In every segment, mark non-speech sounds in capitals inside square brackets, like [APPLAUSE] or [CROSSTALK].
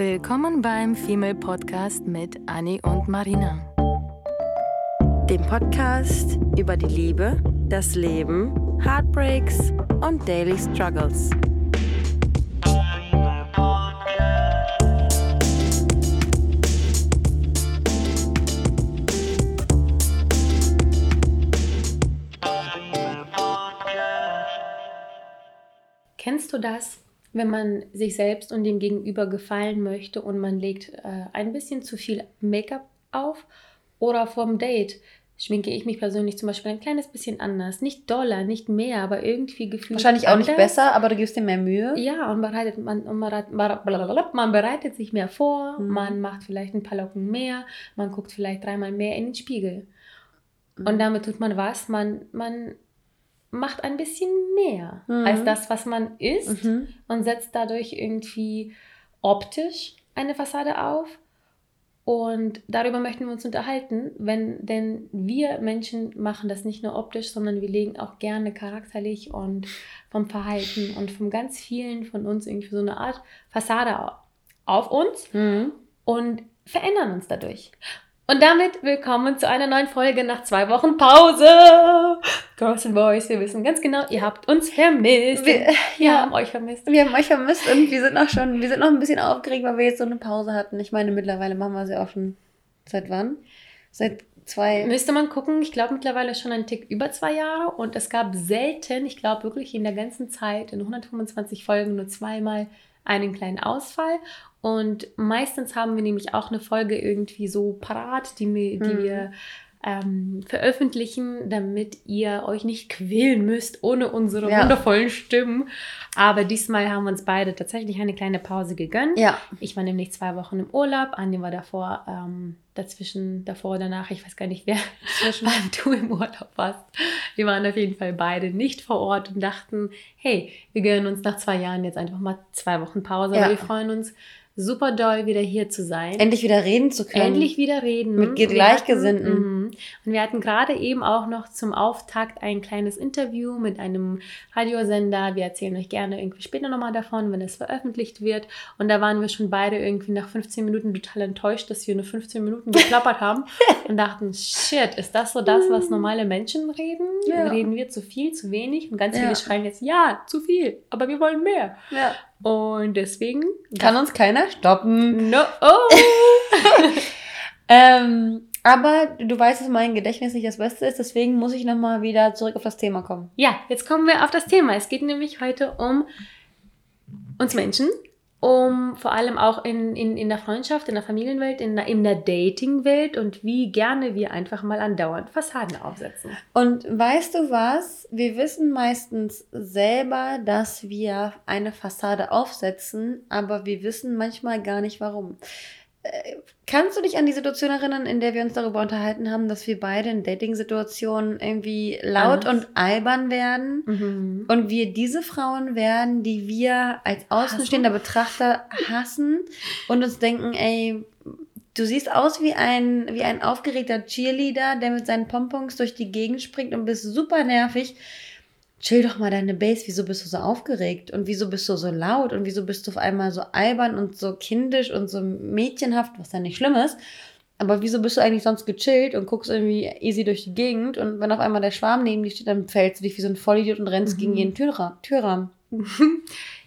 Willkommen beim Female Podcast mit Annie und Marina. Dem Podcast über die Liebe, das Leben, Heartbreaks und Daily Struggles. Kennst du das, wenn man sich selbst und dem Gegenüber gefallen möchte und man legt äh, ein bisschen zu viel Make-up auf? Oder vorm Date schminke ich mich persönlich zum Beispiel ein kleines bisschen anders. Nicht doller, nicht mehr, aber irgendwie gefühlt. Wahrscheinlich auch nicht anders. besser, aber du gibst dir mehr Mühe. Ja, und bereitet, man, und man bereitet sich mehr vor, Mhm. man macht vielleicht ein paar Locken mehr, man guckt vielleicht dreimal mehr in den Spiegel. Mhm. Und damit tut man was? Man, man macht ein bisschen mehr Mhm. als das, was man ist Mhm. und setzt dadurch irgendwie optisch eine Fassade auf. Und darüber möchten wir uns unterhalten, wenn, denn wir Menschen machen das nicht nur optisch, sondern wir legen auch gerne charakterlich und vom Verhalten und von ganz vielen von uns irgendwie so eine Art Fassade au- auf uns Mhm. und verändern uns dadurch. Und damit willkommen zu einer neuen Folge nach zwei Wochen Pause. Girls and Boys, wir wissen ganz genau, ihr habt uns vermisst. Wir- wir ja. haben euch vermisst. Wir haben euch vermisst und wir sind noch schon, wir sind noch ein bisschen aufgeregt, weil wir jetzt so eine Pause hatten. Ich meine, mittlerweile machen wir sie auch schon. Seit wann? Seit zwei. Müsste man gucken, ich glaube mittlerweile schon ein Tick über zwei Jahre und es gab selten, ich glaube wirklich in der ganzen Zeit, in 125 Folgen nur zweimal einen kleinen Ausfall. Und meistens haben wir nämlich auch eine Folge irgendwie so parat, die, wir- die Mhm. wir ähm, veröffentlichen, damit ihr euch nicht quälen müsst ohne unsere Ja. wundervollen Stimmen. Aber diesmal haben wir uns beide tatsächlich eine kleine Pause gegönnt. Ja. Ich war nämlich zwei Wochen im Urlaub. Andi war davor, ähm, dazwischen, davor, danach, ich weiß gar nicht, wer Zwischen- [LAUGHS] wann du im Urlaub warst. Wir waren auf jeden Fall beide nicht vor Ort und dachten, hey, wir gönnen uns nach zwei Jahren jetzt einfach mal zwei Wochen Pause. Ja. Wir freuen uns super doll, wieder hier zu sein. Endlich wieder reden zu können. Endlich wieder reden. Mit Gleichgesinnten. hatten- mhm. Und wir hatten gerade eben auch noch zum Auftakt ein kleines Interview mit einem Radiosender. Wir erzählen euch gerne irgendwie später nochmal davon, wenn es veröffentlicht wird. Und da waren wir schon beide irgendwie nach 15 Minuten total enttäuscht, dass wir nur 15 Minuten geplappert [LAUGHS] haben und dachten, shit, ist das so das, was normale Menschen reden? Ja. Reden wir zu viel, zu wenig? Und ganz Ja. viele schreien jetzt, ja, zu viel, aber wir wollen mehr. Ja. Und deswegen Kann uns keiner stoppen. No. Oh. [LAUGHS] Ähm, aber du weißt, dass mein Gedächtnis nicht das Beste ist, deswegen muss ich nochmal wieder zurück auf das Thema kommen. Ja, jetzt kommen wir auf das Thema. Es geht nämlich heute um uns Menschen, um vor allem auch in, in, in der Freundschaft, in der Familienwelt, in der, in der Datingwelt und wie gerne wir einfach mal andauernd Fassaden aufsetzen. Und weißt du was? Wir wissen meistens selber, dass wir eine Fassade aufsetzen, aber wir wissen manchmal gar nicht warum. Kannst du dich an die Situation erinnern, in der wir uns darüber unterhalten haben, dass wir beide in Dating-Situationen irgendwie laut Anders. und albern werden? Und wir diese Frauen werden, die wir als außenstehender Betrachter hassen und uns denken, ey, du siehst aus wie ein, wie ein aufgeregter Cheerleader, der mit seinen Pompons durch die Gegend springt und bist super nervig. Chill doch mal deine Base, wieso bist du so aufgeregt und wieso bist du so laut und wieso bist du auf einmal so albern und so kindisch und so mädchenhaft, was ja nicht schlimm ist. Aber wieso bist du eigentlich sonst gechillt und guckst irgendwie easy durch die Gegend und wenn auf einmal der Schwarm neben dir steht, dann fällst du dich wie so ein Vollidiot und rennst Mhm. gegen jeden Türra Türrahmen. [LAUGHS]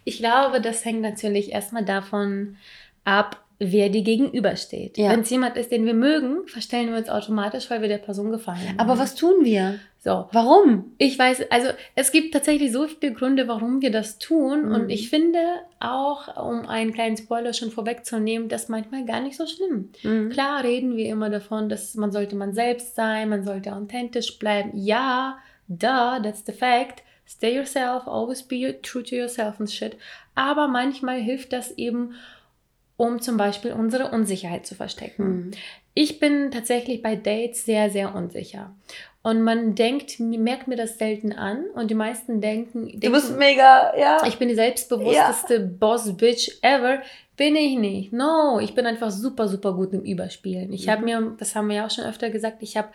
Ich glaube, das hängt natürlich erstmal davon ab, wer dir gegenübersteht. Ja. Wenn es jemand ist, den wir mögen, verstellen wir uns automatisch, weil wir der Person gefallen. Aber was tun wir? So, Warum? Ich weiß, also es gibt tatsächlich so viele Gründe, warum wir das tun. Mhm. Und ich finde auch, um einen kleinen Spoiler schon vorwegzunehmen, das manchmal gar nicht so schlimm. Mhm. Klar reden wir immer davon, dass man sollte man selbst sein, man sollte authentisch bleiben. Ja, da, that's the fact. Stay yourself, always be true to yourself and shit. Aber manchmal hilft das eben, um zum Beispiel unsere Unsicherheit zu verstecken. Mhm. Ich bin tatsächlich bei Dates sehr, sehr unsicher. Und man denkt, merkt mir das selten an. Und die meisten denken, Du denken bist mega, ja. ich bin die selbstbewussteste Boss-Bitch ever. Bin ich nicht. No, ich bin einfach super, super gut im Überspielen. Ich habe Mhm. mir, das haben wir ja auch schon öfter gesagt, ich habe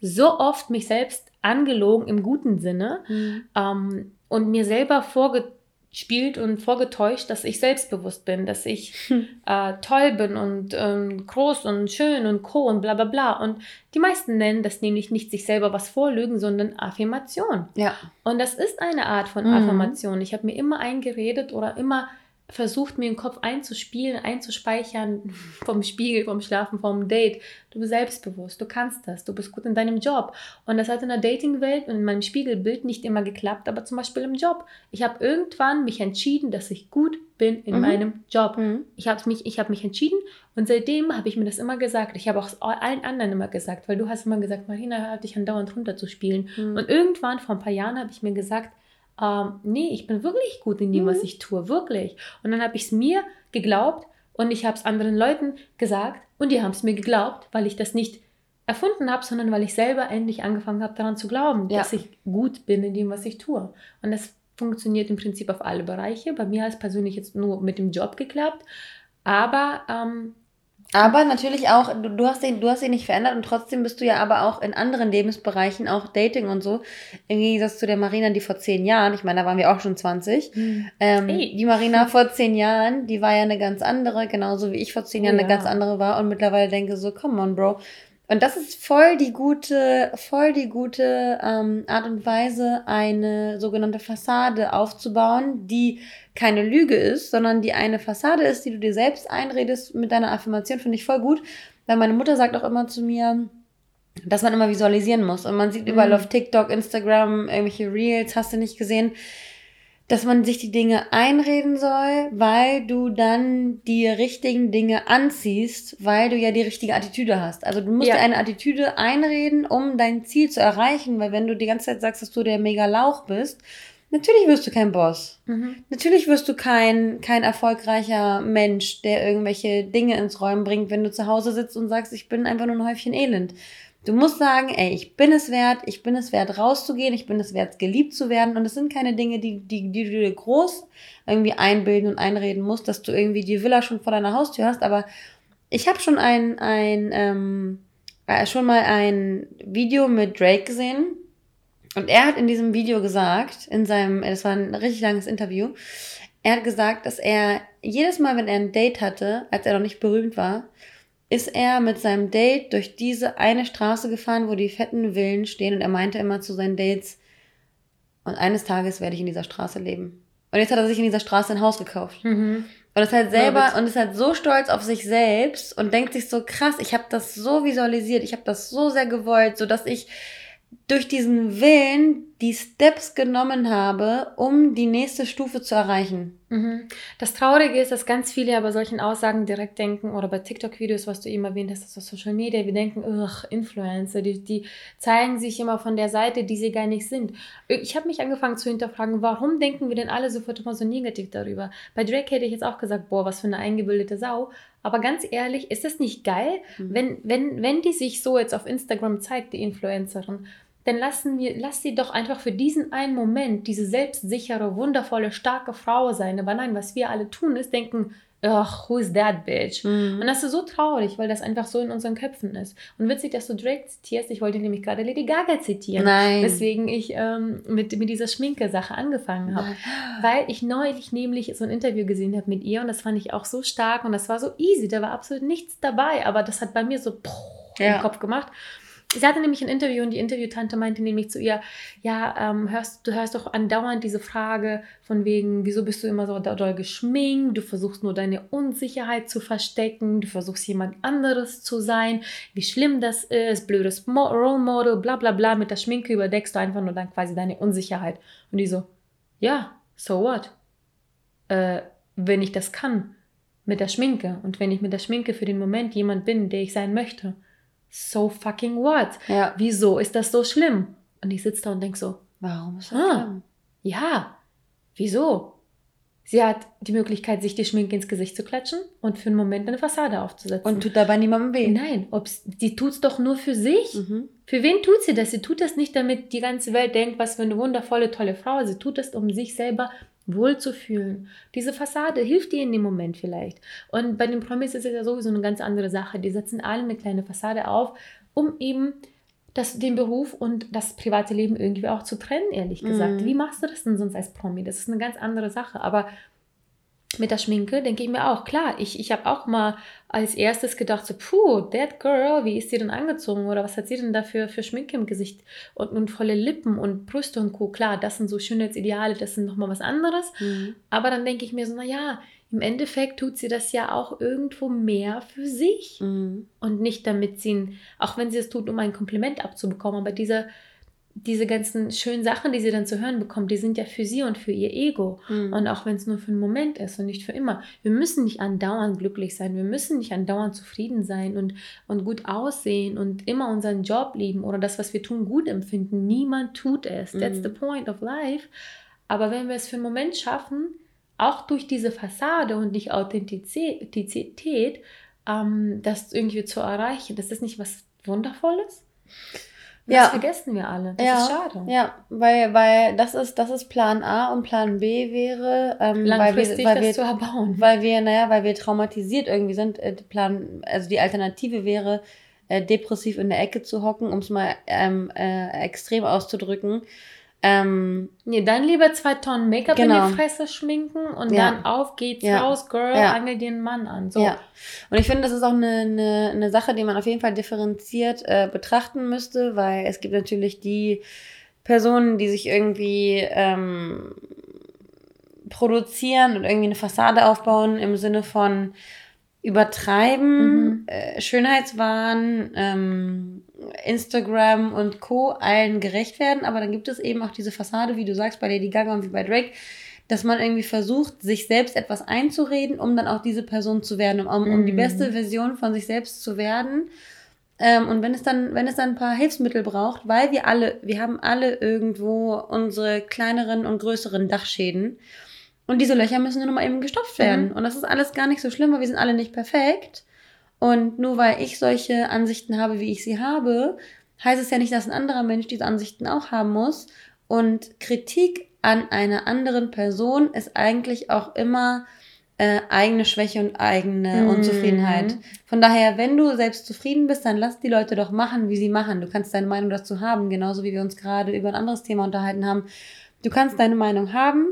so oft mich selbst angelogen im guten Sinne Mhm. ähm, und mir selber vorge vorgespielt und vorgetäuscht, dass ich selbstbewusst bin, dass ich [LAUGHS] hm. äh, toll bin und ähm, groß und schön und co und bla bla bla. Und die meisten nennen das nämlich nicht sich selber was vorlügen, sondern Affirmation. Ja. Und das ist eine Art von mhm. Affirmation. Ich habe mir immer eingeredet oder immer versucht, mir den Kopf einzuspielen, einzuspeichern vom Spiegel, vom Schlafen, vom Date. Du bist selbstbewusst, du kannst das, du bist gut in deinem Job. Und das hat in der Datingwelt und in meinem Spiegelbild nicht immer geklappt, aber zum Beispiel im Job. Ich habe irgendwann mich entschieden, dass ich gut bin in mhm. meinem Job. Mhm. Ich habe mich, hab mich entschieden und seitdem habe ich mir das immer gesagt. Ich habe auch allen anderen immer gesagt, weil du hast immer gesagt, Marina, hör dich andauernd runterzuspielen. Mhm. Und irgendwann, vor ein paar Jahren, habe ich mir gesagt, ähm, nee, ich bin wirklich gut in dem, mhm. was ich tue, wirklich. Und dann habe ich es mir geglaubt und ich habe es anderen Leuten gesagt und die haben es mir geglaubt, weil ich das nicht erfunden habe, sondern weil ich selber endlich angefangen habe, daran zu glauben, ja. dass ich gut bin in dem, was ich tue. Und das funktioniert im Prinzip auf alle Bereiche. Bei mir hat es persönlich jetzt nur mit dem Job geklappt, aber ähm, aber natürlich auch, du, du, hast ihn, du hast ihn nicht verändert und trotzdem bist du ja aber auch in anderen Lebensbereichen, auch Dating und so, im Gegensatz zu der Marina, die vor zehn Jahren, ich meine, da waren wir auch schon 20, mhm. ähm, hey. die Marina vor zehn Jahren, die war ja eine ganz andere, genauso wie ich vor zehn Jahren oh, ja. eine ganz andere war und mittlerweile denke so, come on, Bro, und das ist voll die gute, voll die gute ähm, Art und Weise, eine sogenannte Fassade aufzubauen, die keine Lüge ist, sondern die eine Fassade ist, die du dir selbst einredest mit deiner Affirmation, finde ich voll gut. Weil meine Mutter sagt auch immer zu mir, dass man immer visualisieren muss. Und man sieht überall mhm. auf TikTok, Instagram, irgendwelche Reels, hast du nicht gesehen, dass man sich die Dinge einreden soll, weil du dann die richtigen Dinge anziehst, weil du ja die richtige Attitüde hast. Also du musst ja. dir eine Attitüde einreden, um dein Ziel zu erreichen, weil wenn du die ganze Zeit sagst, dass du der mega Lauch bist, natürlich wirst du kein Boss. Mhm. Natürlich wirst du kein, kein erfolgreicher Mensch, der irgendwelche Dinge ins Räumen bringt, wenn du zu Hause sitzt und sagst, ich bin einfach nur ein Häufchen Elend. Du musst sagen, ey, ich bin es wert, ich bin es wert, rauszugehen, ich bin es wert, geliebt zu werden. Und es sind keine Dinge, die, die, die du dir groß irgendwie einbilden und einreden musst, dass du irgendwie die Villa schon vor deiner Haustür hast. Aber ich habe schon ein, ein ähm, äh, schon mal ein Video mit Drake gesehen. Und er hat in diesem Video gesagt, in seinem, das war ein richtig langes Interview, er hat gesagt, dass er jedes Mal, wenn er ein Date hatte, als er noch nicht berühmt war, ist er mit seinem Date durch diese eine Straße gefahren, wo die fetten Villen stehen und er meinte immer zu seinen Dates, und eines Tages werde ich in dieser Straße leben. Und jetzt hat er sich in dieser Straße ein Haus gekauft. Mhm. Und ist halt selber und ist halt so stolz auf sich selbst und denkt sich so krass, ich habe das so visualisiert, ich habe das so sehr gewollt, so dass ich durch diesen Willen die Steps genommen habe, um die nächste Stufe zu erreichen. Mhm. Das Traurige ist, dass ganz viele aber solchen Aussagen direkt denken, oder bei TikTok-Videos, was du eben erwähnt hast, das ist Social Media, wir denken, ugh, Influencer, die, die zeigen sich immer von der Seite, die sie gar nicht sind. Ich habe mich angefangen zu hinterfragen, warum denken wir denn alle sofort immer so negativ darüber? Bei Drake hätte ich jetzt auch gesagt, boah, was für eine eingebildete Sau. Aber ganz ehrlich, ist das nicht geil, mhm. wenn, wenn, wenn die sich so jetzt auf Instagram zeigt, die Influencerin, dann lassen wir, lass sie doch einfach für diesen einen Moment diese selbstsichere, wundervolle, starke Frau sein. Aber nein, was wir alle tun, ist denken, ach, who is that bitch? Mhm. Und das ist so traurig, weil das einfach so in unseren Köpfen ist. Und witzig, dass du Drake zitierst. Ich wollte nämlich gerade Lady Gaga zitieren. Nein. Weswegen ich ähm, mit, mit dieser Schminke-Sache angefangen habe. Weil ich neulich nämlich so ein Interview gesehen habe mit ihr und das fand ich auch so stark und das war so easy. Da war absolut nichts dabei, aber das hat bei mir so poh, ja. im Kopf gemacht. Sie hatte nämlich ein Interview und die Interviewtante meinte nämlich zu ihr, ja, ähm, hörst, du hörst doch andauernd diese Frage von wegen, wieso bist du immer so doll geschminkt, du versuchst nur deine Unsicherheit zu verstecken, du versuchst jemand anderes zu sein, wie schlimm das ist, blödes Mo Role Model, bla bla bla, mit der Schminke überdeckst du einfach nur dann quasi deine Unsicherheit. Und die so, ja, so what? Äh, wenn ich das kann mit der Schminke. Und wenn ich mit der Schminke für den Moment jemand bin, der ich sein möchte, so fucking what? Ja. Wieso ist das so schlimm? Und ich sitze da und denke so, warum ist das ah, schlimm? Ja, wieso? Sie hat die Möglichkeit, sich die Schminke ins Gesicht zu klatschen und für einen Moment eine Fassade aufzusetzen. Und tut dabei niemandem weh. Nein, ob's, die tut es doch nur für sich. Mhm. Für wen tut sie das? Sie tut das nicht, damit die ganze Welt denkt, was für eine wundervolle, tolle Frau. Sie tut das, um sich selber wohlzufühlen. Diese Fassade hilft dir in dem Moment vielleicht. Und bei den Promis ist es ja sowieso eine ganz andere Sache. Die setzen alle eine kleine Fassade auf, um eben das, den Beruf und das private Leben irgendwie auch zu trennen, ehrlich gesagt. Mhm. Wie machst du das denn sonst als Promi? Das ist eine ganz andere Sache. Aber mit der Schminke denke ich mir auch, klar, ich, ich habe auch mal als erstes gedacht, so, puh, that girl, wie ist sie denn angezogen oder was hat sie denn da für, für Schminke im Gesicht und, und volle Lippen und Brüste und Co. Klar, das sind so Schönheitsideale, das sind nochmal was anderes. Mhm. Aber dann denke ich mir so, naja, im Endeffekt tut sie das ja auch irgendwo mehr für sich Mhm. und nicht damit sie, auch wenn sie es tut, um ein Kompliment abzubekommen, aber diese, diese ganzen schönen Sachen, die sie dann zu hören bekommt, die sind ja für sie und für ihr Ego. Mhm. Und auch wenn es nur für einen Moment ist und nicht für immer. Wir müssen nicht andauernd glücklich sein, wir müssen nicht andauernd zufrieden sein und, und gut aussehen und immer unseren Job lieben oder das, was wir tun, gut empfinden. Niemand tut es. That's Mhm. the point of life. Aber wenn wir es für einen Moment schaffen, auch durch diese Fassade und die Authentizität, ähm, das irgendwie zu erreichen, das ist nicht was Wundervolles? Das Ja. vergessen wir alle. Das ja, ist schade. Ja, weil, weil das ist, das ist Plan A und Plan B wäre, ähm, Langfristig weil wir, weil das zu wir, erbauen. weil wir, naja, weil wir traumatisiert irgendwie sind. Äh, Plan, also die Alternative wäre, äh, depressiv in der Ecke zu hocken, um es mal ähm, äh, extrem auszudrücken. Ähm, Nee, dann lieber zwei Tonnen Make-up Genau. in die Fresse schminken und Ja. dann auf geht's Ja. raus, Girl, Ja. angel dir einen Mann an. So. Ja. Und ich finde, das ist auch eine, eine, eine Sache, die man auf jeden Fall differenziert äh, betrachten müsste, weil es gibt natürlich die Personen, die sich irgendwie ähm, produzieren und irgendwie eine Fassade aufbauen im Sinne von übertreiben, Mhm. äh, Schönheitswahn, ähm, Instagram und Co. allen gerecht werden. Aber dann gibt es eben auch diese Fassade, wie du sagst, bei Lady Gaga und wie bei Drake, dass man irgendwie versucht, sich selbst etwas einzureden, um dann auch diese Person zu werden, um, um die Mhm. beste Version von sich selbst zu werden. Ähm, und wenn es dann, wenn es dann ein paar Hilfsmittel braucht, weil wir alle, wir haben alle irgendwo unsere kleineren und größeren Dachschäden. Und diese Löcher müssen nur noch mal eben gestopft werden. Und das ist alles gar nicht so schlimm, weil wir sind alle nicht perfekt. Und nur weil ich solche Ansichten habe, wie ich sie habe, heißt es ja nicht, dass ein anderer Mensch diese Ansichten auch haben muss. Und Kritik an einer anderen Person ist eigentlich auch immer äh, eigene Schwäche und eigene Mhm. Unzufriedenheit. Von daher, wenn du selbst zufrieden bist, dann lass die Leute doch machen, wie sie machen. Du kannst deine Meinung dazu haben, genauso wie wir uns gerade über ein anderes Thema unterhalten haben. Du kannst deine Meinung haben,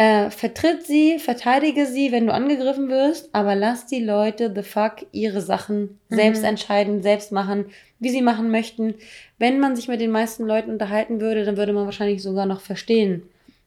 äh, vertritt sie, verteidige sie, wenn du angegriffen wirst, aber lass die Leute the fuck ihre Sachen Mhm. selbst entscheiden, selbst machen, wie sie machen möchten. Wenn man sich mit den meisten Leuten unterhalten würde, dann würde man wahrscheinlich sogar noch verstehen,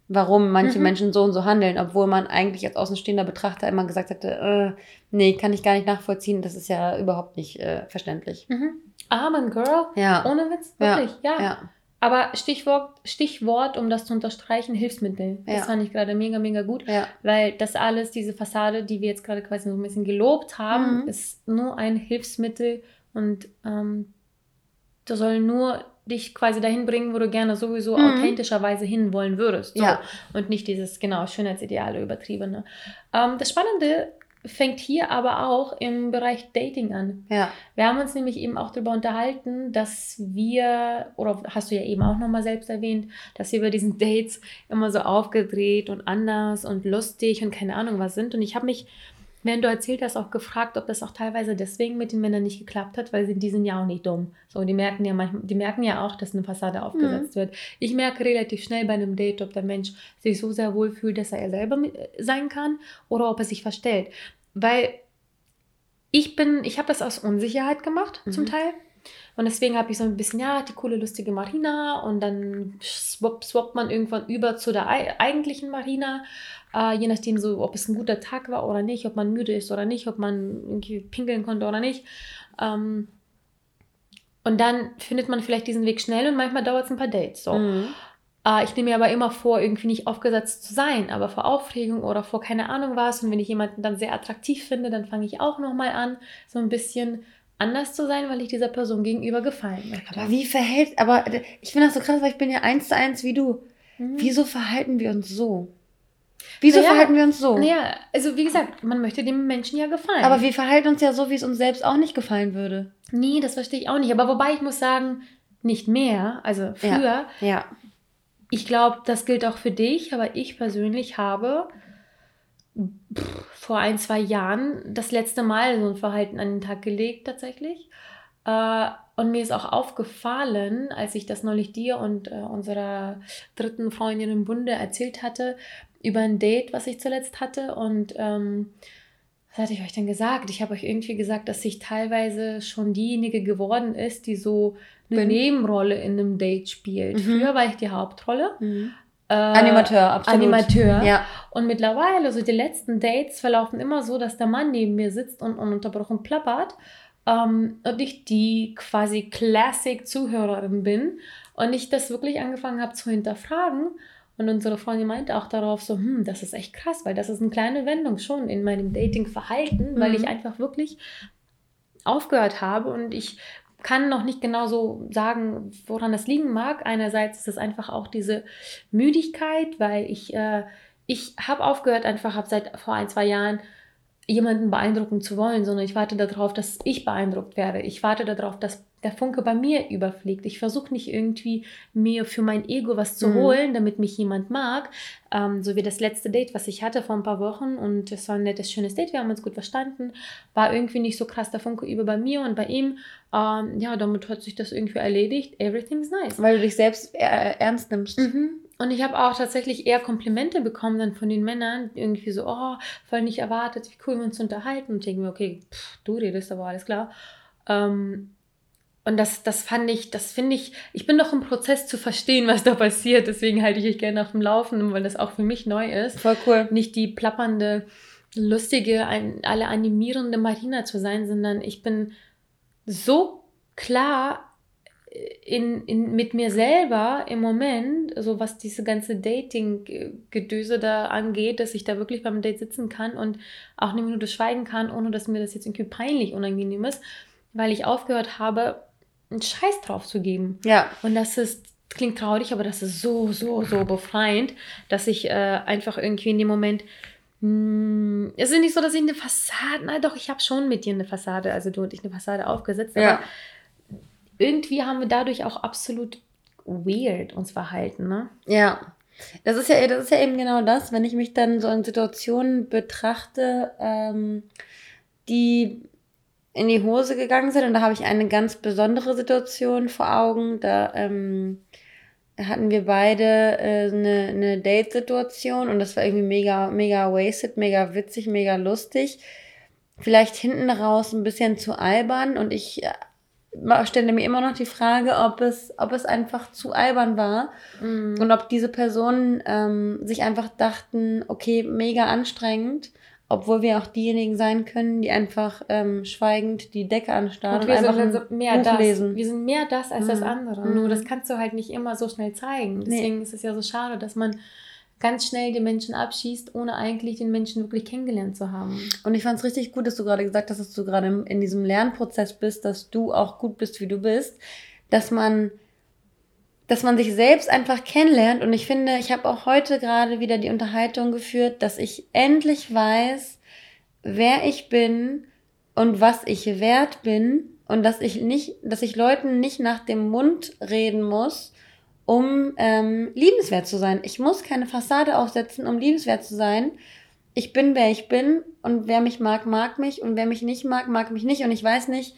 warum manche Mhm. Menschen so und so handeln, obwohl man eigentlich als außenstehender Betrachter immer gesagt hätte, äh, nee, kann ich gar nicht nachvollziehen, das ist ja überhaupt nicht äh, verständlich. Mhm. Armen Girl, Ja. ohne Witz, Ja. wirklich, ja. Ja. Aber Stichwort, Stichwort, um das zu unterstreichen, Hilfsmittel. Das Ja. fand ich gerade mega, mega gut. Ja. Weil das alles, diese Fassade, die wir jetzt gerade quasi so ein bisschen gelobt haben, Mhm. ist nur ein Hilfsmittel und ähm, das soll nur dich quasi dahin bringen, wo du gerne sowieso Mhm. authentischerweise hinwollen würdest. So. Ja. Und nicht dieses, genau, Schönheitsideale übertriebene. Ähm, das Spannende fängt hier aber auch im Bereich Dating an. Ja. Wir haben uns nämlich eben auch darüber unterhalten, dass wir, oder hast du ja eben auch nochmal selbst erwähnt, dass wir über diesen Dates immer so aufgedreht und anders und lustig und keine Ahnung was sind. Und ich habe mich, während du erzählt hast, auch gefragt, ob das auch teilweise deswegen mit den Männern nicht geklappt hat, weil sie, die sind ja auch nicht dumm. So, die merken ja manchmal, die merken ja auch, dass eine Fassade aufgesetzt wird. Ich merke relativ schnell bei einem Date, ob der Mensch sich so sehr wohl fühlt, dass er er selber mit- sein kann oder ob er sich verstellt. Weil ich bin, ich habe das aus Unsicherheit gemacht, zum Mhm. Teil. Und deswegen habe ich so ein bisschen, ja, die coole, lustige Marina und dann swap, swappt man irgendwann über zu der ei- eigentlichen Marina, äh, je nachdem so, ob es ein guter Tag war oder nicht, ob man müde ist oder nicht, ob man irgendwie pinkeln konnte oder nicht. Ähm, und dann findet man vielleicht diesen Weg schnell und manchmal dauert es ein paar Dates. So. Mhm. Äh, ich nehme mir aber immer vor, irgendwie nicht aufgesetzt zu sein, aber vor Aufregung oder vor keine Ahnung was. Und wenn ich jemanden dann sehr attraktiv finde, dann fange ich auch nochmal an, so ein bisschen anders zu sein, weil ich dieser Person gegenüber gefallen möchte. Aber wie verhält, aber ich finde das so krass, weil ich bin ja eins zu eins wie du. Mhm. Wieso verhalten wir uns so? Wieso Naja, verhalten wir uns so? Naja, also wie gesagt, man möchte dem Menschen ja gefallen. Aber wir verhalten uns ja so, wie es uns selbst auch nicht gefallen würde. Nee, das verstehe ich auch nicht. Aber wobei ich muss sagen, nicht mehr, also früher. Ja. Ich glaube, das gilt auch für dich, aber ich persönlich habe pff, vor ein, zwei Jahren das letzte Mal so ein Verhalten an den Tag gelegt, tatsächlich. Äh, Und mir ist auch aufgefallen, als ich das neulich dir und äh, unserer dritten Freundin im Bunde erzählt hatte, über ein Date, was ich zuletzt hatte. Und ähm, was hatte ich euch denn gesagt? Ich habe euch irgendwie gesagt, dass ich teilweise schon diejenige geworden ist, die so eine Bin. Nebenrolle in einem Date spielt. Mhm. Früher war ich die Hauptrolle. Mhm. Äh, Animateur, absolut. Animateur. Ja. Und mittlerweile, so die letzten Dates verlaufen immer so, dass der Mann neben mir sitzt und ununterbrochen plappert ähm, und ich die quasi Classic-Zuhörerin bin und ich das wirklich angefangen habe zu hinterfragen. Und unsere Freundin meinte auch darauf so, hm, das ist echt krass, weil das ist eine kleine Wendung schon in meinem Dating-Verhalten, mhm. weil ich einfach wirklich aufgehört habe und ich kann noch nicht genau so sagen, woran das liegen mag. Einerseits ist es einfach auch diese Müdigkeit, weil ich, äh, ich habe aufgehört, einfach habe seit vor ein, zwei Jahren jemanden beeindrucken zu wollen, sondern ich warte darauf, dass ich beeindruckt werde. Ich warte darauf, dass der Funke bei mir überfliegt. Ich versuche nicht irgendwie mir für mein Ego was zu mhm. holen, damit mich jemand mag. Ähm, so wie das letzte Date, was ich hatte vor ein paar Wochen und es war ein nettes, schönes Date, wir haben uns gut verstanden. War irgendwie nicht so krass der Funke über bei mir und bei ihm. Ähm, ja, damit hat sich das irgendwie erledigt. Everything's nice. Weil du dich selbst ernst nimmst. Mhm. Und ich habe auch tatsächlich eher Komplimente bekommen dann von den Männern, irgendwie so, oh, voll nicht erwartet, wie cool wir uns unterhalten. Und ich denke mir, okay, pff, du redest aber alles klar. Ähm, und das, das fand ich, das finde ich, ich bin doch im Prozess zu verstehen, was da passiert. Deswegen halte ich euch gerne auf dem Laufenden, weil das auch für mich neu ist. Voll cool. Nicht die plappernde, lustige, ein, alle animierende Marina zu sein, sondern ich bin so klar in, in, mit mir selber im Moment, so was diese ganze Dating-Gedöse da angeht, dass ich da wirklich beim Date sitzen kann und auch eine Minute schweigen kann, ohne dass mir das jetzt irgendwie peinlich unangenehm ist, weil ich aufgehört habe, einen Scheiß drauf zu geben. Ja. Und das ist, klingt traurig, aber das ist so, so, so befreiend, dass ich äh, einfach irgendwie in dem Moment hm, es ist nicht so, dass ich eine Fassade, na doch, ich habe schon mit dir eine Fassade, also du und ich eine Fassade aufgesetzt, ja. aber irgendwie haben wir dadurch auch absolut weird uns verhalten, ne? Ja. Das ist ja, das ist ja eben genau das, wenn ich mich dann so in Situationen betrachte, ähm, die in die Hose gegangen sind. Und da habe ich eine ganz besondere Situation vor Augen. Da ähm, hatten wir beide äh, eine, eine Date-Situation und das war irgendwie mega, mega wasted, mega witzig, mega lustig. Vielleicht hinten raus ein bisschen zu albern und ich äh, stelle mir immer noch die Frage, ob es, ob es einfach zu albern war mhm. und ob diese Personen ähm, sich einfach dachten, okay, mega anstrengend, obwohl wir auch diejenigen sein können, die einfach ähm, schweigend die Decke anstarren und, wir und einfach sind also mehr das. lesen. Wir sind mehr das als mhm. das andere. Mhm. Nur das kannst du halt nicht immer so schnell zeigen. Deswegen nee. ist es ja so schade, dass man ganz schnell den Menschen abschießt, ohne eigentlich den Menschen wirklich kennengelernt zu haben. Und ich fand es richtig gut, dass du gerade gesagt hast, dass du gerade in diesem Lernprozess bist, dass du auch gut bist, wie du bist, dass man dass man sich selbst einfach kennenlernt. Und ich finde, ich habe auch heute gerade wieder die Unterhaltung geführt, dass ich endlich weiß, wer ich bin und was ich wert bin und dass ich nicht, dass ich Leuten nicht nach dem Mund reden muss, um ähm, liebenswert zu sein. Ich muss keine Fassade aufsetzen, um liebenswert zu sein. Ich bin, wer ich bin und wer mich mag, mag mich und wer mich nicht mag, mag mich nicht. Und ich weiß nicht,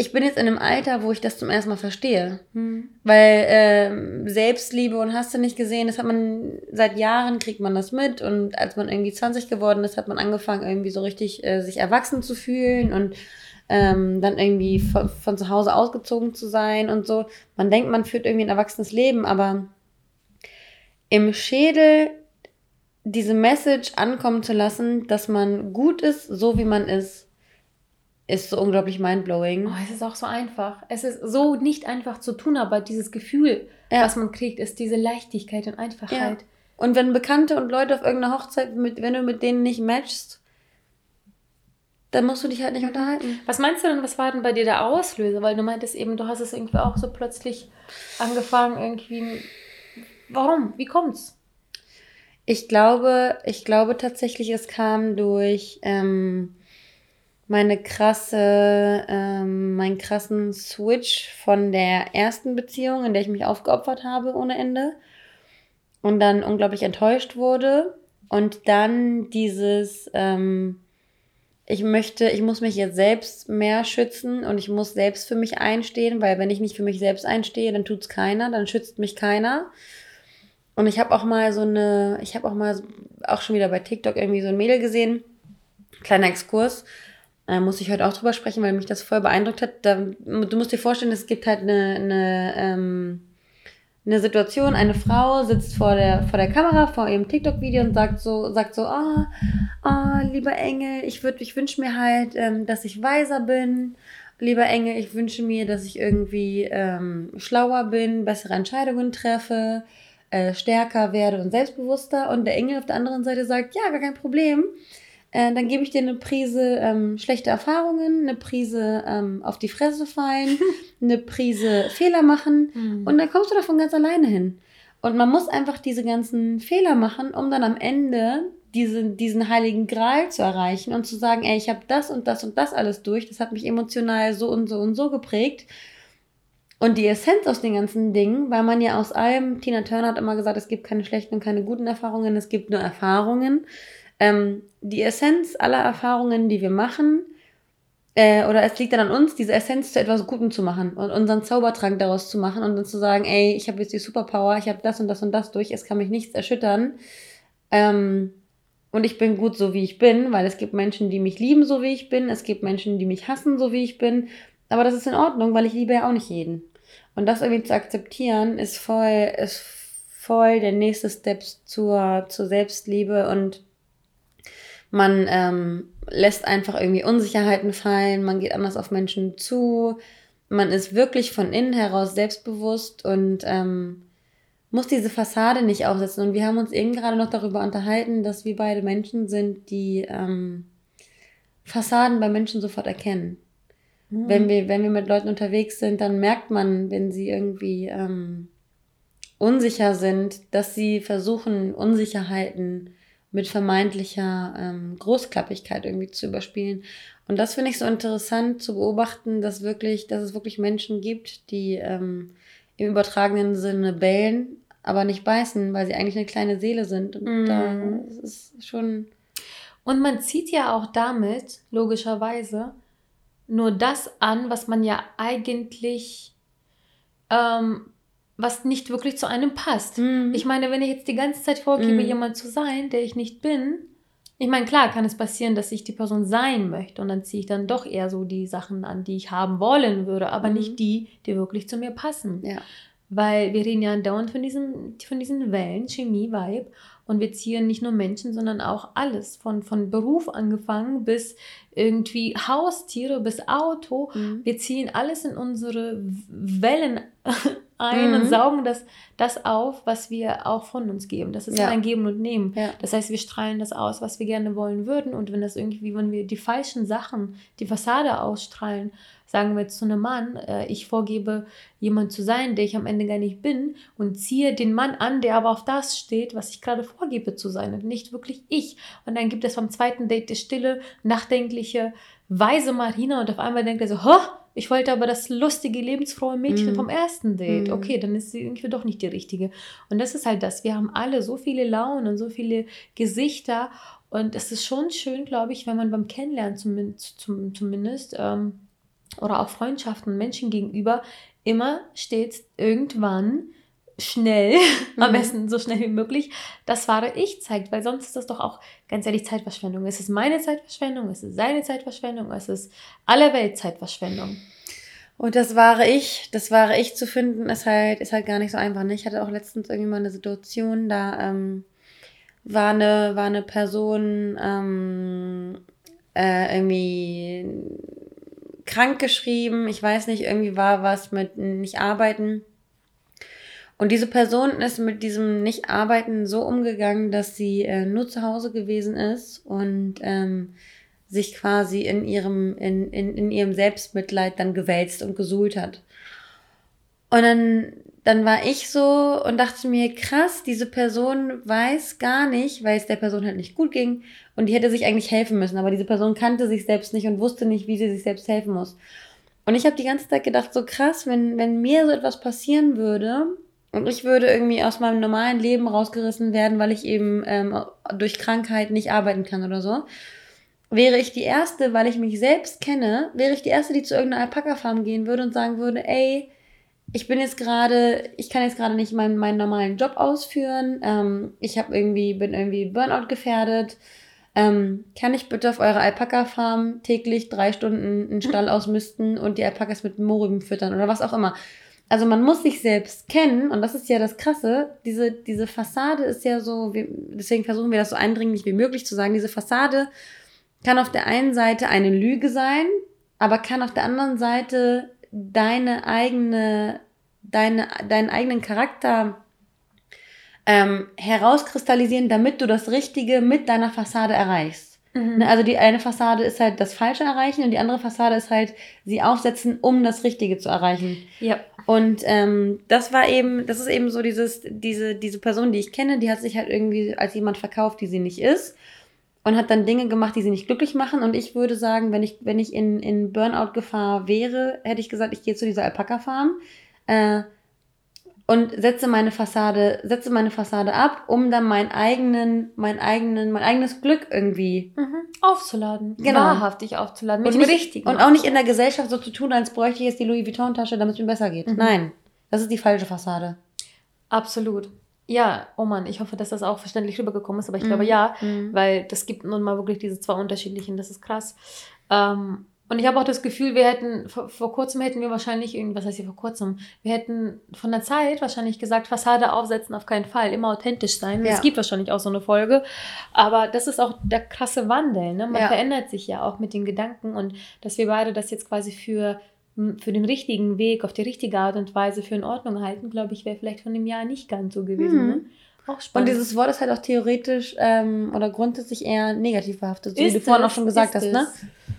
ich bin jetzt in einem Alter, wo ich das zum ersten Mal verstehe. Hm. Weil ähm, Selbstliebe und hast du nicht gesehen, das hat man seit Jahren, kriegt man das mit. Und als man irgendwie 20 geworden ist, hat man angefangen, irgendwie so richtig äh, sich erwachsen zu fühlen und ähm, dann irgendwie von, von zu Hause ausgezogen zu sein und so. Man denkt, man führt irgendwie ein erwachsenes Leben, aber im Schädel diese Message ankommen zu lassen, dass man gut ist, so wie man ist, ist so unglaublich mindblowing. Oh, es ist auch so einfach. Es ist so nicht einfach zu tun, aber dieses Gefühl, ja. was man kriegt, ist diese Leichtigkeit und Einfachheit. Ja. Und wenn Bekannte und Leute auf irgendeiner Hochzeit, mit, wenn du mit denen nicht matchst, dann musst du dich halt nicht unterhalten. Was meinst du denn, was war denn bei dir der Auslöser? Weil du meintest eben, du hast es irgendwie auch so plötzlich angefangen, irgendwie. Warum? Wie kommt's? Ich glaube, ich glaube tatsächlich, es kam durch ähm, meine krasse, ähm, meinen krassen Switch von der ersten Beziehung, in der ich mich aufgeopfert habe ohne Ende und dann unglaublich enttäuscht wurde und dann dieses ähm, ich möchte, ich muss mich jetzt selbst mehr schützen und ich muss selbst für mich einstehen, weil wenn ich nicht für mich selbst einstehe, dann tut's keiner, dann schützt mich keiner. Und ich habe auch mal so eine, ich habe auch mal auch schon wieder bei TikTok irgendwie so ein Mädel gesehen, kleiner Exkurs, äh, muss ich heute auch drüber sprechen, weil mich das voll beeindruckt hat. Da, du musst dir vorstellen, es gibt halt eine, eine ähm, eine Situation, eine Frau sitzt vor der, vor der Kamera, vor ihrem TikTok-Video und sagt so, sagt so, ah, oh, oh, lieber Engel, ich würde, ich wünsche mir halt, ähm, dass ich weiser bin. Lieber Engel, ich wünsche mir, dass ich irgendwie ähm, schlauer bin, bessere Entscheidungen treffe, äh, stärker werde und selbstbewusster. Und der Engel auf der anderen Seite sagt, ja, gar kein Problem. Äh, dann gebe ich dir eine Prise ähm, schlechte Erfahrungen, eine Prise ähm, auf die Fresse fallen, [LAUGHS] eine Prise Fehler machen mhm. und dann kommst du davon ganz alleine hin. Und man muss einfach diese ganzen Fehler machen, um dann am Ende diesen, diesen heiligen Gral zu erreichen und zu sagen, ey, ich habe das und das und das alles durch, das hat mich emotional so und so und so geprägt. Und die Essenz aus den ganzen Dingen, weil man ja aus allem, Tina Turner hat immer gesagt, es gibt keine schlechten und keine guten Erfahrungen, es gibt nur Erfahrungen. Ähm, die Essenz aller Erfahrungen, die wir machen, äh, oder es liegt dann an uns, diese Essenz zu etwas Gutem zu machen und unseren Zaubertrank daraus zu machen und dann zu sagen, ey, ich habe jetzt die Superpower, ich habe das und das und das durch, es kann mich nichts erschüttern. Ähm, und ich bin gut so, wie ich bin, weil es gibt Menschen, die mich lieben, so wie ich bin. Es gibt Menschen, die mich hassen, so wie ich bin. Aber das ist in Ordnung, weil ich liebe ja auch nicht jeden. Und das irgendwie zu akzeptieren, ist voll, ist voll der nächste Step zur, zur Selbstliebe und man ähm, lässt einfach irgendwie Unsicherheiten fallen, man geht anders auf Menschen zu, man ist wirklich von innen heraus selbstbewusst und ähm, muss diese Fassade nicht aufsetzen. Und wir haben uns eben gerade noch darüber unterhalten, dass wir beide Menschen sind, die ähm, Fassaden bei Menschen sofort erkennen. Mhm. Wenn, wir, wenn wir mit Leuten unterwegs sind, dann merkt man, wenn sie irgendwie ähm, unsicher sind, dass sie versuchen, Unsicherheiten mit vermeintlicher ähm, Großklappigkeit irgendwie zu überspielen. Und das finde ich so interessant zu beobachten, dass wirklich, dass es wirklich Menschen gibt, die ähm, im übertragenen Sinne bellen, aber nicht beißen, weil sie eigentlich eine kleine Seele sind. Und mm. da ist schon. Und man zieht ja auch damit, logischerweise, nur das an, was man ja eigentlich ähm, was nicht wirklich zu einem passt. Mhm. Ich meine, wenn ich jetzt die ganze Zeit vorgebe, mhm. jemand zu sein, der ich nicht bin, ich meine, klar kann es passieren, dass ich die Person sein möchte und dann ziehe ich dann doch eher so die Sachen an, die ich haben wollen würde, aber mhm. nicht die, die wirklich zu mir passen. Ja. Weil wir reden ja andauernd von diesen, von diesen Wellen, Chemie, Vibe. Und wir ziehen nicht nur Menschen, sondern auch alles. Von, von Beruf angefangen bis irgendwie Haustiere bis Auto. Mhm. Wir ziehen alles in unsere Wellen ein mhm. und saugen das, das auf, was wir auch von uns geben. Das ist ja. ein Geben und Nehmen. Ja. Das heißt, wir strahlen das aus, was wir gerne wollen würden. Und wenn das irgendwie, wenn wir die falschen Sachen, die Fassade ausstrahlen, sagen wir zu einem Mann, äh, ich vorgebe, jemand zu sein, der ich am Ende gar nicht bin und ziehe den Mann an, der aber auf das steht, was ich gerade vorgebe zu sein und nicht wirklich ich. Und dann gibt es beim zweiten Date die stille, nachdenkliche, weise Marina und auf einmal denkt er so, Hå? Ich wollte aber das lustige, lebensfrohe Mädchen mm. vom ersten Date. Mm. Okay, dann ist sie irgendwie doch nicht die richtige. Und das ist halt das. Wir haben alle so viele Launen, so viele Gesichter. Und es ist schon schön, glaube ich, wenn man beim Kennenlernen zumindest, zumindest ähm, oder auch Freundschaften Menschen gegenüber immer stets irgendwann schnell, [LAUGHS] mhm. am besten so schnell wie möglich, das wahre Ich zeigt, weil sonst ist das doch auch ganz ehrlich Zeitverschwendung. Es ist meine Zeitverschwendung, es ist seine Zeitverschwendung, es ist aller Welt Zeitverschwendung. Und das wahre Ich, das wahre Ich zu finden, ist halt, ist halt gar nicht so einfach. Ne? Ich hatte auch letztens irgendwie mal eine Situation, da ähm, war, eine, war eine Person ähm, äh, irgendwie krank geschrieben, ich weiß nicht, irgendwie war was mit nicht arbeiten. Und diese Person ist mit diesem Nicht-Arbeiten so umgegangen, dass sie äh, nur zu Hause gewesen ist und ähm, sich quasi in ihrem, in, in, in ihrem Selbstmitleid dann gewälzt und gesuhlt hat. Und dann dann war ich so und dachte mir, krass, diese Person weiß gar nicht, weil es der Person halt nicht gut ging und die hätte sich eigentlich helfen müssen, aber diese Person kannte sich selbst nicht und wusste nicht, wie sie sich selbst helfen muss. Und ich habe die ganze Zeit gedacht, so krass, wenn, wenn mir so etwas passieren würde und ich würde irgendwie aus meinem normalen Leben rausgerissen werden, weil ich eben ähm, durch Krankheit nicht arbeiten kann oder so, wäre ich die Erste, weil ich mich selbst kenne, wäre ich die Erste, die zu irgendeiner Alpaka-Farm gehen würde und sagen würde, ey, ich bin jetzt gerade, ich kann jetzt gerade nicht meinen, meinen normalen Job ausführen. Ähm, ich habe irgendwie, bin irgendwie Burnout gefährdet. Ähm, kann ich bitte auf eure Alpaka-Farm täglich drei Stunden einen Stall [LAUGHS] ausmisten und die Alpakas mit Mohrrüben füttern oder was auch immer? Also man muss sich selbst kennen und das ist ja das Krasse. Diese, diese Fassade ist ja so, wir, deswegen versuchen wir das so eindringlich wie möglich zu sagen. Diese Fassade kann auf der einen Seite eine Lüge sein, aber kann auf der anderen Seite deine eigene, deine, deinen eigenen Charakter ähm, herauskristallisieren, damit du das Richtige mit deiner Fassade erreichst. Mhm. Ne, also die eine Fassade ist halt das Falsche erreichen und die andere Fassade ist halt sie aufsetzen, um das Richtige zu erreichen. Ja. Und ähm, das war eben, das ist eben so dieses, diese, diese Person, die ich kenne, die hat sich halt irgendwie als jemand verkauft, die sie nicht ist und hat dann Dinge gemacht, die sie nicht glücklich machen. Und ich würde sagen, wenn ich, wenn ich in, in Burnout-Gefahr wäre, hätte ich gesagt, ich gehe zu dieser Alpaka-Farm äh, und setze meine Fassade, setze meine Fassade ab, um dann meinen eigenen, mein eigenen, mein eigenes Glück irgendwie mhm. aufzuladen. Genau. Wahrhaftig aufzuladen. Mit und, nicht, richtig und auch nicht in der Gesellschaft so zu tun, als bräuchte ich jetzt die Louis Vuitton-Tasche, damit es mir besser geht. Mhm. Nein. Das ist die falsche Fassade. Absolut. Ja, oh Mann, ich hoffe, dass das auch verständlich rübergekommen ist, aber ich mhm. glaube ja, mhm. weil das gibt nun mal wirklich diese zwei unterschiedlichen, das ist krass. Ähm, und ich habe auch das Gefühl, wir hätten, vor, vor kurzem hätten wir wahrscheinlich, was heißt hier vor kurzem, wir hätten von der Zeit wahrscheinlich gesagt, Fassade aufsetzen auf keinen Fall, immer authentisch sein. Ja. Es gibt wahrscheinlich auch so eine Folge, aber das ist auch der krasse Wandel. Ne? Man ja. verändert sich ja auch mit den Gedanken und dass wir beide das jetzt quasi für für den richtigen Weg, auf die richtige Art und Weise für in Ordnung halten, glaube ich, wäre vielleicht von dem Jahr nicht ganz so gewesen. Mhm. Ne? Auch spannend. Und dieses Wort ist halt auch theoretisch ähm, oder grundsätzlich eher negativ behaftet, so wie du vorhin auch schon gesagt hast, ne?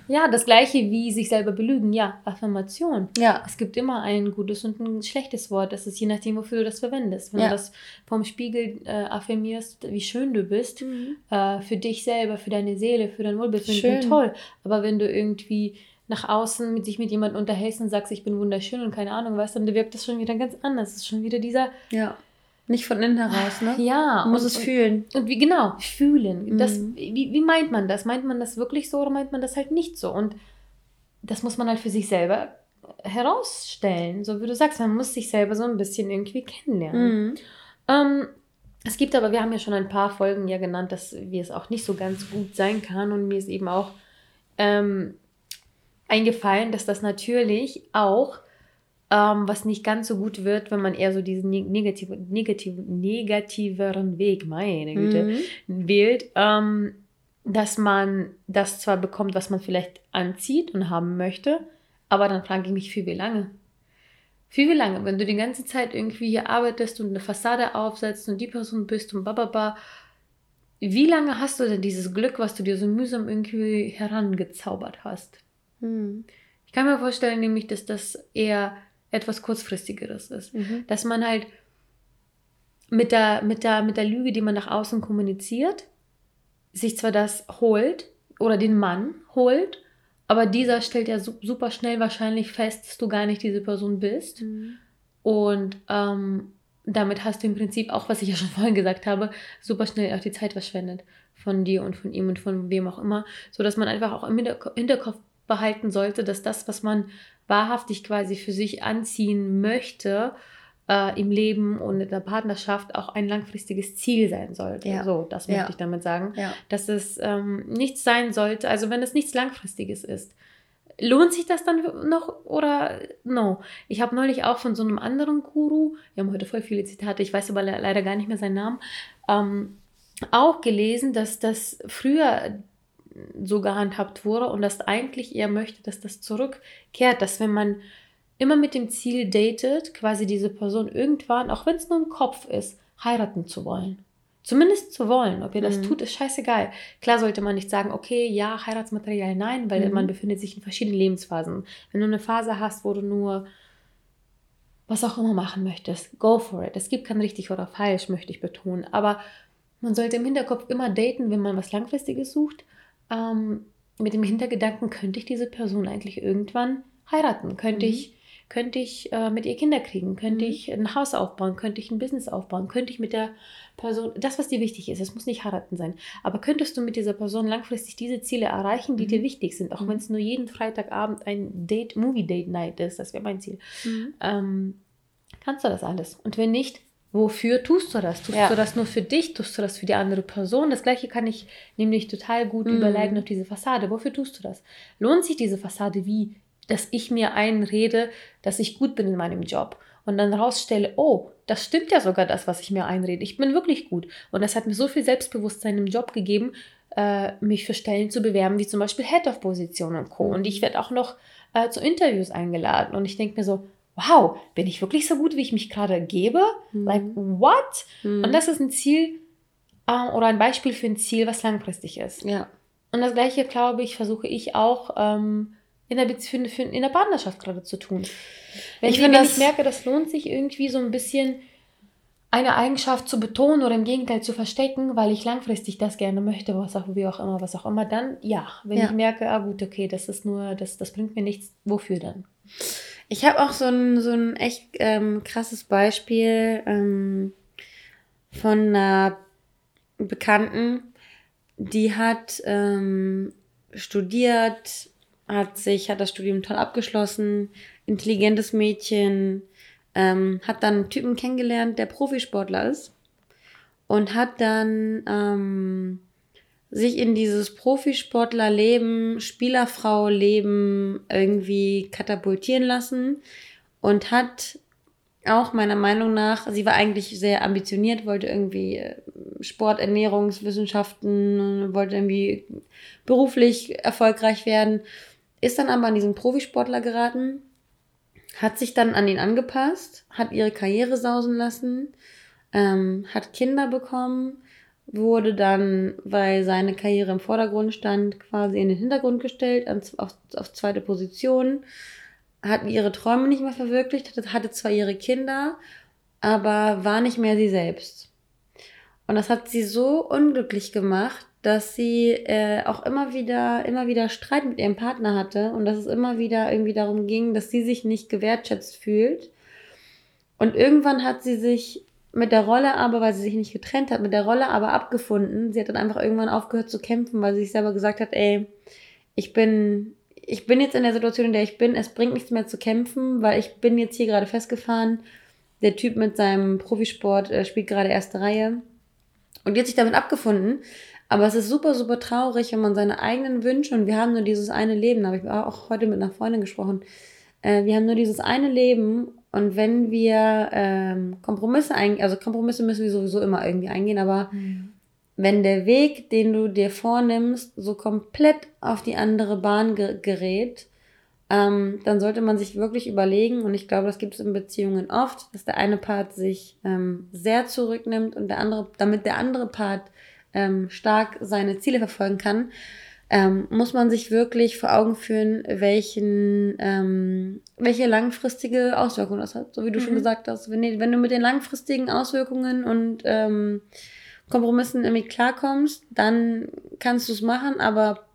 Ja, das gleiche wie sich selber belügen. Ja, Affirmation. Ja. Es gibt immer ein gutes und ein schlechtes Wort. Das ist je nachdem, wofür du das verwendest. Wenn ja. du das vom Spiegel äh, affirmierst, wie schön du bist, mhm. äh, für dich selber, für deine Seele, für dein Wohlbefinden, schön. toll. Aber wenn du irgendwie nach außen mit sich mit jemandem unterhältst und sagst, ich bin wunderschön und keine Ahnung was, dann wirkt das schon wieder ganz anders. Es ist schon wieder dieser. Ja. Nicht von innen heraus, ne? Ja. Man muss und, es fühlen. Und, wie, genau, fühlen. Das, mhm. wie, wie meint man das? Meint man das wirklich so oder meint man das halt nicht so? Und das muss man halt für sich selber herausstellen. So wie du sagst, man muss sich selber so ein bisschen irgendwie kennenlernen. Mhm. Ähm, es gibt aber, wir haben ja schon ein paar Folgen ja genannt, dass wie es auch nicht so ganz gut sein kann und mir ist eben auch ähm, eingefallen, dass das natürlich auch ähm, was nicht ganz so gut wird, wenn man eher so diesen negativ, negativ, negativeren Weg, meine Güte, mhm. wählt, ähm, dass man das zwar bekommt, was man vielleicht anzieht und haben möchte, aber dann frage ich mich, für wie lange? Für wie lange? Wenn du die ganze Zeit irgendwie hier arbeitest und eine Fassade aufsetzt und die Person bist und bababa, wie lange hast du denn dieses Glück, was du dir so mühsam irgendwie herangezaubert hast? Hm. Ich kann mir vorstellen, nämlich, dass das eher etwas kurzfristigeres ist. Mhm. Dass man halt mit der, mit, der, mit der Lüge, die man nach außen kommuniziert, sich zwar das holt oder den Mann holt, aber dieser stellt ja super schnell wahrscheinlich fest, dass du gar nicht diese Person bist. Mhm. Und ähm, damit hast du im Prinzip auch, was ich ja schon [LAUGHS] vorhin gesagt habe, super schnell auch die Zeit verschwendet von dir und von ihm und von wem auch immer, so dass man einfach auch im Hinterkopf behalten sollte, dass das, was man wahrhaftig quasi für sich anziehen möchte, äh, im Leben und in der Partnerschaft auch ein langfristiges Ziel sein sollte. Ja. So, das möchte ja. ich damit sagen. Ja. Dass es ähm, nichts sein sollte, also wenn es nichts Langfristiges ist. Lohnt sich das dann noch oder no? Ich habe neulich auch von so einem anderen Guru, wir haben heute voll viele Zitate, ich weiß aber leider gar nicht mehr seinen Namen, ähm, auch gelesen, dass das früher so gehandhabt wurde und dass eigentlich er möchte, dass das zurückkehrt, dass wenn man immer mit dem Ziel datet, quasi diese Person irgendwann, auch wenn es nur im Kopf ist, heiraten zu wollen. Zumindest zu wollen. Ob ihr das mhm. tut, ist scheißegal. Klar sollte man nicht sagen, okay, ja, Heiratsmaterial, nein, weil mhm. man befindet sich in verschiedenen Lebensphasen. Wenn du eine Phase hast, wo du nur was auch immer machen möchtest, go for it. Es gibt kein richtig oder falsch, möchte ich betonen. Aber man sollte im Hinterkopf immer daten, wenn man was Langfristiges sucht ähm, mit dem Hintergedanken, könnte ich diese Person eigentlich irgendwann heiraten? Könnte mhm. ich könnte ich äh, mit ihr Kinder kriegen, könnte Mhm. ich ein Haus aufbauen, könnte ich ein Business aufbauen, könnte ich mit der Person, das, was dir wichtig ist, es muss nicht heiraten sein, aber könntest du mit dieser Person langfristig diese Ziele erreichen, die Mhm. dir wichtig sind, auch Mhm. wenn es nur jeden Freitagabend ein Date, Movie-Date-Night ist, das wäre mein Ziel. Mhm. Ähm, kannst du das alles? Und wenn nicht, wofür tust du das? Tust Ja. du das nur für dich? Tust du das für die andere Person? Das gleiche kann ich nämlich total gut Mhm. überleiten auf diese Fassade. Wofür tust du das? Lohnt sich diese Fassade wie, dass ich mir einrede, dass ich gut bin in meinem Job und dann rausstelle, oh, das stimmt ja sogar das, was ich mir einrede. Ich bin wirklich gut. Und das hat mir so viel Selbstbewusstsein im Job gegeben, äh, mich für Stellen zu bewerben, wie zum Beispiel Head of Position und Co. Mhm. Und ich werde auch noch äh, zu Interviews eingeladen. Und ich denke mir so, wow, bin ich wirklich so gut, wie ich mich gerade gebe? Mhm. Like, what? Mhm. Und das ist ein Ziel äh, oder ein Beispiel für ein Ziel, was langfristig ist. ja. Und das Gleiche, glaube ich, versuche ich auch ähm, in, der Bezie- für, für, in der Partnerschaft gerade zu tun. Wenn, Ich wenn das- ich merke, das lohnt sich irgendwie so ein bisschen eine Eigenschaft zu betonen oder im Gegenteil zu verstecken, weil ich langfristig das gerne möchte, was auch wie auch immer, was auch immer, dann ja. Wenn Ja. ich merke, ah gut, okay, das ist nur, das, das bringt mir nichts, wofür dann? Ich habe auch so ein, so ein echt ähm, krasses Beispiel ähm, von einer Bekannten, die hat ähm, studiert, hat sich, hat das Studium toll abgeschlossen, intelligentes Mädchen, ähm, hat dann einen Typen kennengelernt, der Profisportler ist und hat dann ähm, sich in dieses Profisportlerleben, Spielerfrau-Leben irgendwie katapultieren lassen und hat auch meiner Meinung nach, sie war eigentlich sehr ambitioniert, wollte irgendwie äh, Sport, Ernährungswissenschaften, wollte irgendwie beruflich erfolgreich werden, ist dann aber an diesen Profisportler geraten, hat sich dann an ihn angepasst, hat ihre Karriere sausen lassen, ähm, hat Kinder bekommen, wurde dann, weil seine Karriere im Vordergrund stand, quasi in den Hintergrund gestellt, auf, auf zweite Position, hat ihre Träume nicht mehr verwirklicht, hatte, hatte zwar ihre Kinder, aber war nicht mehr sie selbst. Und das hat sie so unglücklich gemacht, dass sie äh, auch immer wieder, immer wieder Streit mit ihrem Partner hatte und dass es immer wieder irgendwie darum ging, dass sie sich nicht gewertschätzt fühlt. Und irgendwann hat sie sich mit der Rolle aber, weil sie sich nicht getrennt hat, mit der Rolle aber abgefunden. Sie hat dann einfach irgendwann aufgehört zu kämpfen, weil sie sich selber gesagt hat, ey, ich bin, ich bin jetzt in der Situation, in der ich bin, es bringt nichts mehr zu kämpfen, weil ich bin jetzt hier gerade festgefahren. Der Typ mit seinem Profisport äh, spielt gerade erste Reihe. Und die hat sich damit abgefunden. Aber es ist super, super traurig, wenn man seine eigenen Wünsche, und wir haben nur dieses eine Leben, da habe ich auch heute mit einer Freundin gesprochen, äh, wir haben nur dieses eine Leben und wenn wir ähm, Kompromisse eingehen, also Kompromisse müssen wir sowieso immer irgendwie eingehen, aber wenn der Weg, den du dir vornimmst, so komplett auf die andere Bahn ge gerät, ähm, dann sollte man sich wirklich überlegen, und ich glaube, das gibt es in Beziehungen oft, dass der eine Part sich ähm, sehr zurücknimmt und der andere, damit der andere Part ähm, stark seine Ziele verfolgen kann, ähm, muss man sich wirklich vor Augen führen, welchen, ähm, welche langfristige Auswirkungen das hat. So wie du schon Mhm. gesagt hast, wenn, wenn du mit den langfristigen Auswirkungen und ähm, Kompromissen irgendwie klarkommst, dann kannst du es machen, aber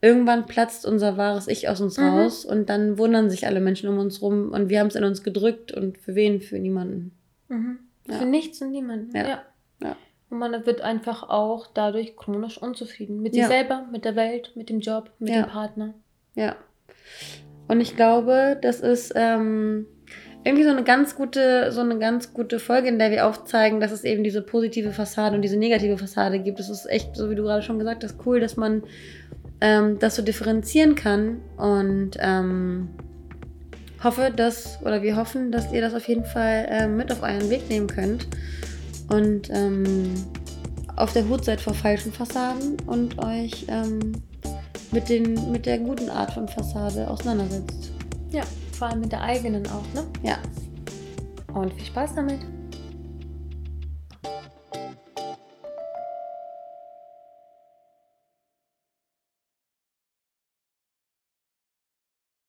irgendwann platzt unser wahres Ich aus uns Mhm. raus und dann wundern sich alle Menschen um uns rum und wir haben es in uns gedrückt und für wen? Für niemanden. Mhm. Ja. Für nichts und niemanden. Ja. Ja. Und man wird einfach auch dadurch chronisch unzufrieden. Mit sich Ja. selber, mit der Welt, mit dem Job, mit Ja. dem Partner. Ja. Und ich glaube, das ist ähm, irgendwie so eine ganz gute, so eine ganz gute Folge, in der wir aufzeigen, dass es eben diese positive Fassade und diese negative Fassade gibt. Es ist echt, so wie du gerade schon gesagt hast, cool, dass man ähm, das so differenzieren kann. Und ähm, hoffe, dass, oder wir hoffen, dass ihr das auf jeden Fall ähm, mit auf euren Weg nehmen könnt. Und ähm, auf der Hut seid vor falschen Fassaden und euch ähm, mit, den, mit der guten Art von Fassade auseinandersetzt. Ja, vor allem mit der eigenen auch, ne? Ja. Und viel Spaß damit.